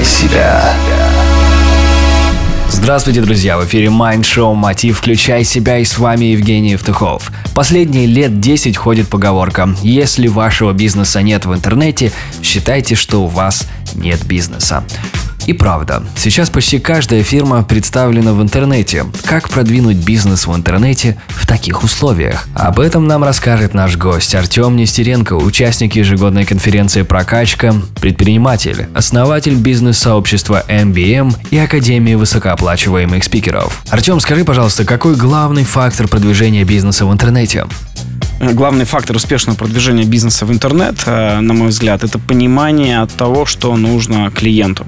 Включай себя. Здравствуйте, друзья! В эфире Mind Show «Мотив. Включай себя» и с вами Евгений Евтухов. Последние лет 10 ходит поговорка «Если вашего бизнеса нет в интернете, считайте, что у вас нет бизнеса». И правда, сейчас почти каждая фирма представлена в интернете. Как продвинуть бизнес в интернете в таких условиях? Об этом нам расскажет наш гость Артем Нестеренко, участник ежегодной конференции «Прокачка», предприниматель, основатель бизнес-сообщества MBM и Академии высокооплачиваемых спикеров. Артем, скажи, пожалуйста, какой главный фактор продвижения бизнеса в интернете? главный фактор успешного продвижения бизнеса в интернет, э, на мой взгляд, это понимание того, что нужно клиенту.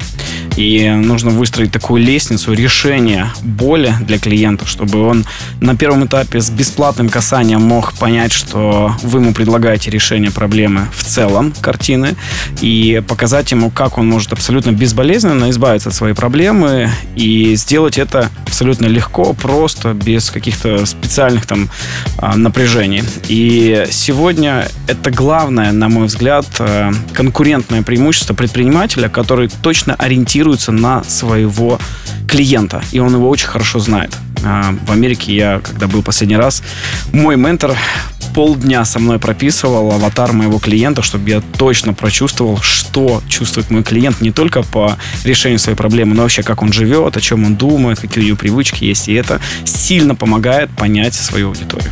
И нужно выстроить такую лестницу решения боли для клиента, чтобы он на первом этапе с бесплатным касанием мог понять, что вы ему предлагаете решение проблемы в целом картины и показать ему, как он может абсолютно безболезненно избавиться от своей проблемы и сделать это абсолютно легко, просто, без каких-то специальных там а, напряжений. И сегодня это главное, на мой взгляд, э, конкурентное преимущество предпринимателя, который точно ориентируется ориентируется на своего клиента, и он его очень хорошо знает. А, в Америке я, когда был последний раз, мой ментор полдня со мной прописывал аватар моего клиента, чтобы я точно прочувствовал, что чувствует мой клиент не только по решению своей проблемы, но вообще как он живет, о чем он думает, какие у него привычки есть. И это сильно помогает понять свою аудиторию.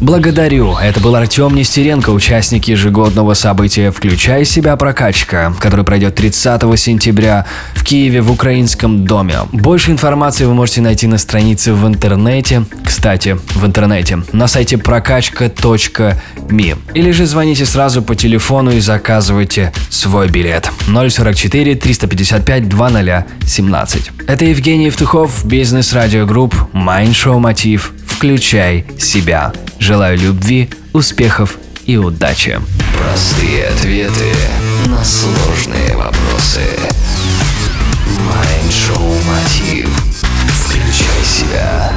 Благодарю. Это был Артем Нестеренко, участник ежегодного события «Включай себя прокачка», который пройдет 30 сентября в Киеве в Украинском доме. Больше информации вы можете найти на странице в интернете. Кстати, в интернете. На сайте прокачка.ми. Или же звоните сразу по телефону и заказывайте свой билет. 044 355 2017. Это Евгений Евтухов, Бизнес Радио Групп, Mind Show Мотив. Включай себя. Желаю любви, успехов и удачи. Простые ответы на сложные вопросы. Mind Show Мотив. Включай себя.